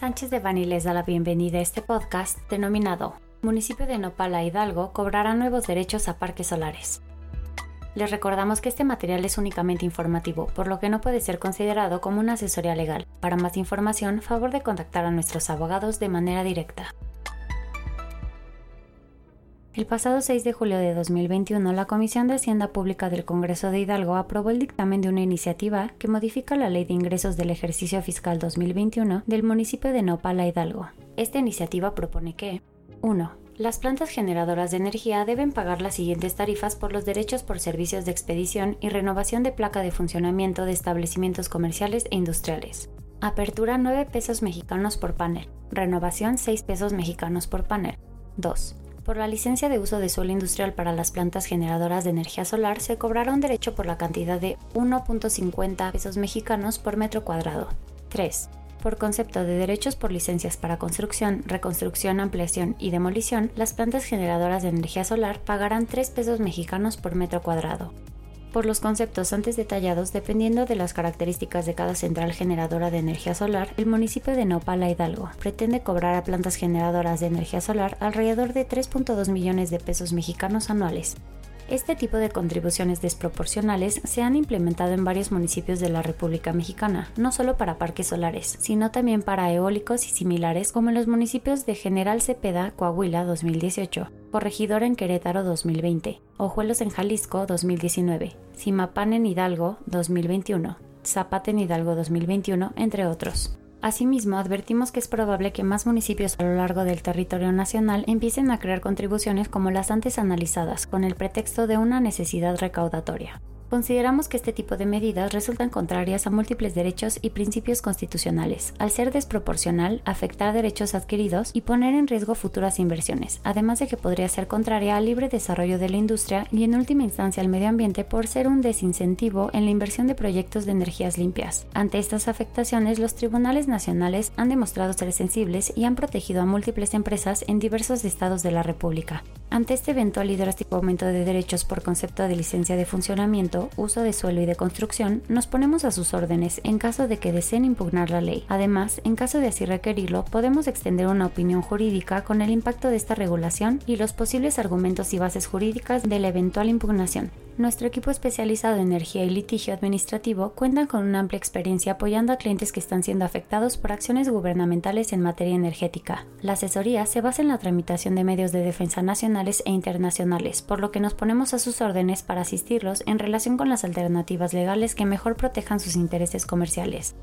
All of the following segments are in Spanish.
Sánchez de Bani les da la bienvenida a este podcast denominado Municipio de Nopala Hidalgo cobrará nuevos derechos a parques solares. Les recordamos que este material es únicamente informativo, por lo que no puede ser considerado como una asesoría legal. Para más información, favor de contactar a nuestros abogados de manera directa. El pasado 6 de julio de 2021, la Comisión de Hacienda Pública del Congreso de Hidalgo aprobó el dictamen de una iniciativa que modifica la Ley de Ingresos del Ejercicio Fiscal 2021 del municipio de Nopala Hidalgo. Esta iniciativa propone que 1. Las plantas generadoras de energía deben pagar las siguientes tarifas por los derechos por servicios de expedición y renovación de placa de funcionamiento de establecimientos comerciales e industriales. Apertura 9 pesos mexicanos por panel. Renovación 6 pesos mexicanos por panel. 2. Por la licencia de uso de suelo industrial para las plantas generadoras de energía solar se cobrará un derecho por la cantidad de 1.50 pesos mexicanos por metro cuadrado. 3. Por concepto de derechos por licencias para construcción, reconstrucción, ampliación y demolición, las plantas generadoras de energía solar pagarán 3 pesos mexicanos por metro cuadrado por los conceptos antes detallados, dependiendo de las características de cada central generadora de energía solar, el municipio de Nopala Hidalgo pretende cobrar a plantas generadoras de energía solar alrededor de 3.2 millones de pesos mexicanos anuales, este tipo de contribuciones desproporcionales se han implementado en varios municipios de la República Mexicana, no solo para parques solares, sino también para eólicos y similares como en los municipios de General Cepeda, Coahuila 2018, Corregidora en Querétaro 2020, Ojuelos en Jalisco 2019, Simapán en Hidalgo 2021, Zapata en Hidalgo 2021, entre otros. Asimismo, advertimos que es probable que más municipios a lo largo del territorio nacional empiecen a crear contribuciones como las antes analizadas, con el pretexto de una necesidad recaudatoria. Consideramos que este tipo de medidas resultan contrarias a múltiples derechos y principios constitucionales, al ser desproporcional, afectar derechos adquiridos y poner en riesgo futuras inversiones, además de que podría ser contraria al libre desarrollo de la industria y en última instancia al medio ambiente por ser un desincentivo en la inversión de proyectos de energías limpias. Ante estas afectaciones, los tribunales nacionales han demostrado ser sensibles y han protegido a múltiples empresas en diversos estados de la República. Ante este eventual y drástico aumento de derechos por concepto de licencia de funcionamiento, uso de suelo y de construcción, nos ponemos a sus órdenes en caso de que deseen impugnar la ley. Además, en caso de así requerirlo, podemos extender una opinión jurídica con el impacto de esta regulación y los posibles argumentos y bases jurídicas de la eventual impugnación. Nuestro equipo especializado en energía y litigio administrativo cuenta con una amplia experiencia apoyando a clientes que están siendo afectados por acciones gubernamentales en materia energética. La asesoría se basa en la tramitación de medios de defensa nacionales e internacionales, por lo que nos ponemos a sus órdenes para asistirlos en relación con las alternativas legales que mejor protejan sus intereses comerciales.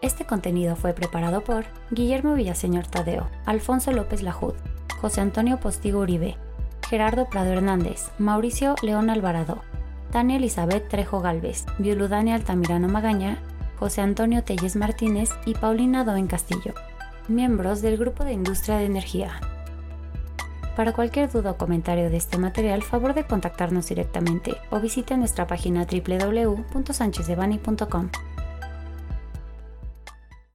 Este contenido fue preparado por Guillermo Villaseñor Tadeo, Alfonso López Lajud, José Antonio Postigo Uribe, Gerardo Prado Hernández, Mauricio León Alvarado, Tania Elizabeth Trejo Galvez, Violudania Altamirano Magaña, José Antonio Telles Martínez y Paulina Doen Castillo, miembros del Grupo de Industria de Energía. Para cualquier duda o comentario de este material, favor de contactarnos directamente o visite nuestra página www.sanchezdevani.com.